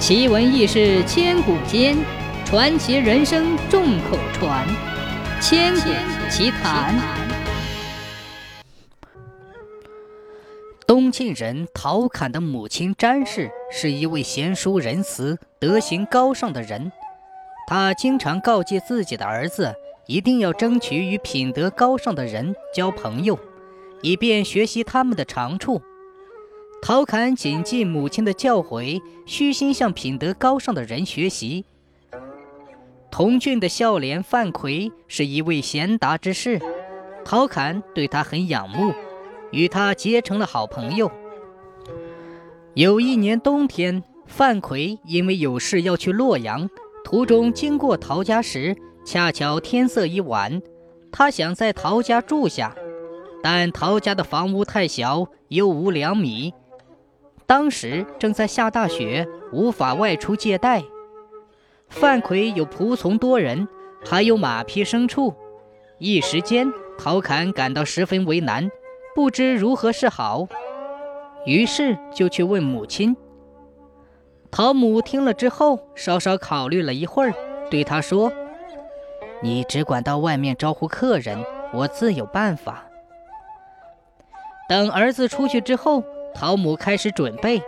奇闻异事千古间，传奇人生众口传。千古奇谈。东晋人陶侃的母亲詹氏是一位贤淑仁慈、德行高尚的人。他经常告诫自己的儿子，一定要争取与品德高尚的人交朋友，以便学习他们的长处。陶侃谨记母亲的教诲，虚心向品德高尚的人学习。童俊的孝廉范奎是一位贤达之士，陶侃对他很仰慕，与他结成了好朋友。有一年冬天，范奎因为有事要去洛阳，途中经过陶家时，恰巧天色已晚，他想在陶家住下，但陶家的房屋太小，又无粮米。当时正在下大雪，无法外出借贷。范奎有仆从多人，还有马匹牲畜，一时间陶侃感到十分为难，不知如何是好。于是就去问母亲。陶母听了之后，稍稍考虑了一会儿，对他说：“你只管到外面招呼客人，我自有办法。”等儿子出去之后。陶母开始准备，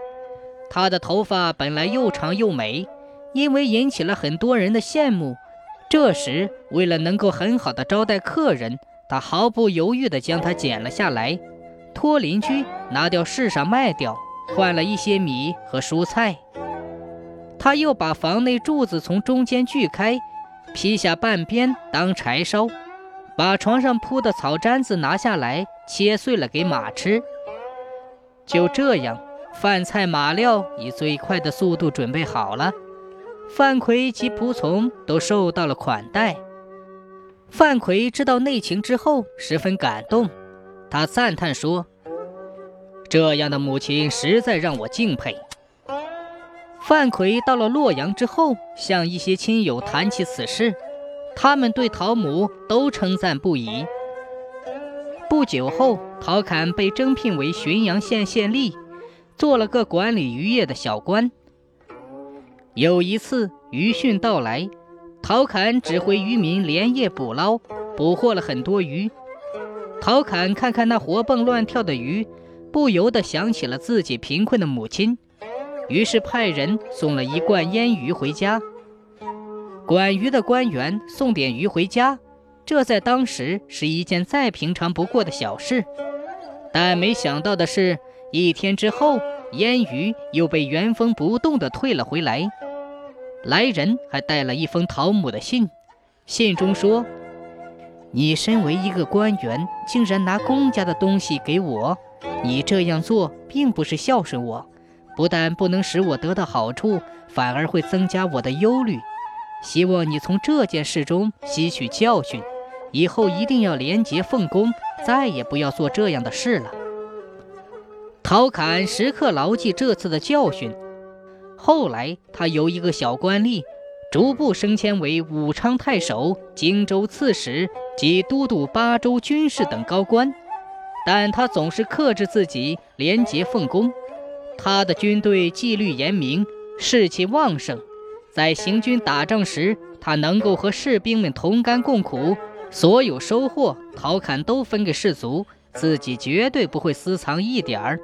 她的头发本来又长又美，因为引起了很多人的羡慕。这时，为了能够很好的招待客人，她毫不犹豫地将它剪了下来，托邻居拿掉市上卖掉，换了一些米和蔬菜。他又把房内柱子从中间锯开，劈下半边当柴烧，把床上铺的草毡子拿下来切碎了给马吃。就这样，饭菜马料以最快的速度准备好了。范奎及仆从都受到了款待。范奎知道内情之后，十分感动，他赞叹说：“这样的母亲实在让我敬佩。”范奎到了洛阳之后，向一些亲友谈起此事，他们对陶母都称赞不已。不久后，陶侃被征聘为浔阳县县吏，做了个管理渔业的小官。有一次渔汛到来，陶侃指挥渔民连夜捕捞，捕获了很多鱼。陶侃看看那活蹦乱跳的鱼，不由得想起了自己贫困的母亲，于是派人送了一罐腌鱼回家。管鱼的官员送点鱼回家。这在当时是一件再平常不过的小事，但没想到的是，一天之后，烟鱼又被原封不动地退了回来。来人还带了一封陶母的信，信中说：“你身为一个官员，竟然拿公家的东西给我，你这样做并不是孝顺我，不但不能使我得到好处，反而会增加我的忧虑。希望你从这件事中吸取教训。”以后一定要廉洁奉公，再也不要做这样的事了。陶侃时刻牢记这次的教训。后来，他由一个小官吏，逐步升迁为武昌太守、荆州刺史及都督巴州军事等高官。但他总是克制自己，廉洁奉公。他的军队纪律严明，士气旺盛。在行军打仗时，他能够和士兵们同甘共苦。所有收获，陶侃都分给士卒，自己绝对不会私藏一点儿。